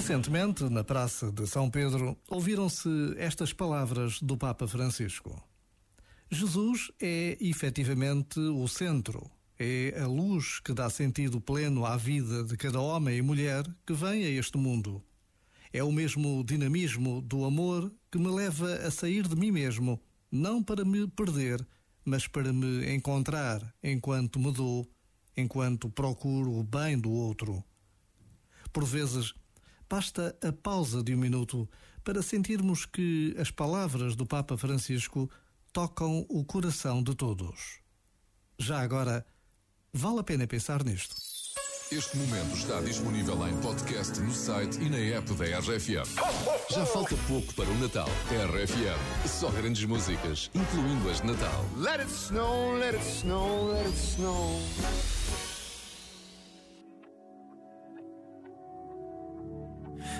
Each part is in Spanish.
Recentemente, na Praça de São Pedro, ouviram-se estas palavras do Papa Francisco. Jesus é efetivamente o centro, é a luz que dá sentido pleno à vida de cada homem e mulher que vem a este mundo. É o mesmo dinamismo do amor que me leva a sair de mim mesmo, não para me perder, mas para me encontrar enquanto me dou, enquanto procuro o bem do outro. Por vezes, basta a pausa de um minuto para sentirmos que as palavras do Papa Francisco tocam o coração de todos. Já agora, vale a pena pensar nisto. Este momento está disponível em podcast no site e na app da RFM. Já falta pouco para o Natal. RFM, só grandes músicas, incluindo as de Natal. Let it snow, let it snow, let it snow.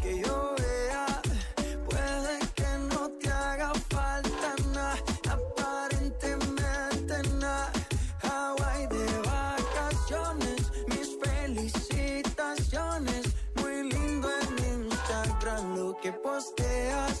que yo vea. Puede que no te haga falta nada, aparentemente nada. Hawaii de vacaciones, mis felicitaciones. Muy lindo en Instagram lo que posteas.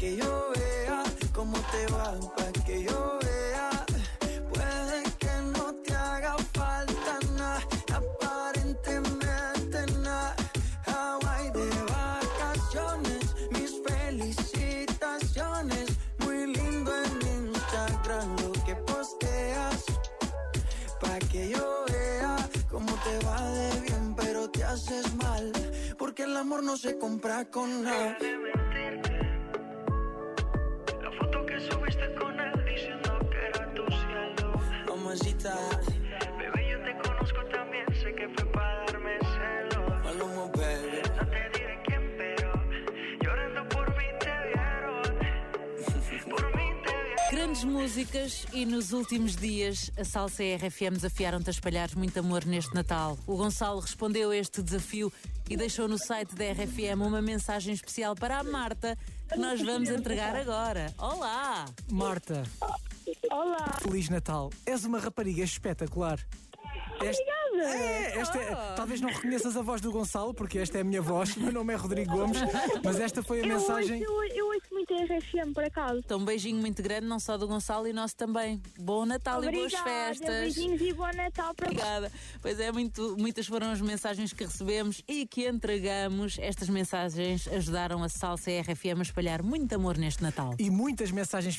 que yo vea cómo te va, pa' que yo vea. Puede que no te haga falta nada, aparentemente nada. Hawaii de vacaciones, mis felicitaciones. Muy lindo en Instagram lo que posteas. Pa' que yo vea cómo te va de bien, pero te haces mal. Porque el amor no se compra con nada. Bebé, yo te conozco también, sé que fue para darme celos. Maluma, baby. No te diré quién, pero llorando por mí te vieron. Por mí te vieron. Grandes músicas e nos últimos dias a Salsa e a RFM desafiaram-te a espalhar muito amor neste Natal. O Gonçalo respondeu a este desafio e deixou no site da RFM uma mensagem especial para a Marta que nós vamos entregar agora. Olá! Marta, Olá, Feliz Natal. És uma rapariga espetacular. Este- obrigada. É, esta é- talvez não reconheças a voz do Gonçalo, porque esta é a minha voz. Meu nome é Rodrigo Gomes, mas esta foi a Eu ouço, mensagem. eu, eu ouço muito a RFM, por acaso. Então, um beijinho muito grande, não só do Gonçalo e nosso também. Bom Natal e boas festas! beijinhos e bom Natal para. Obrigada. Pois é, muito- muitas foram as mensagens que recebemos e que entregamos. Estas mensagens ajudaram a Salsa e a RFM a espalhar muito amor neste Natal. E muitas mensagens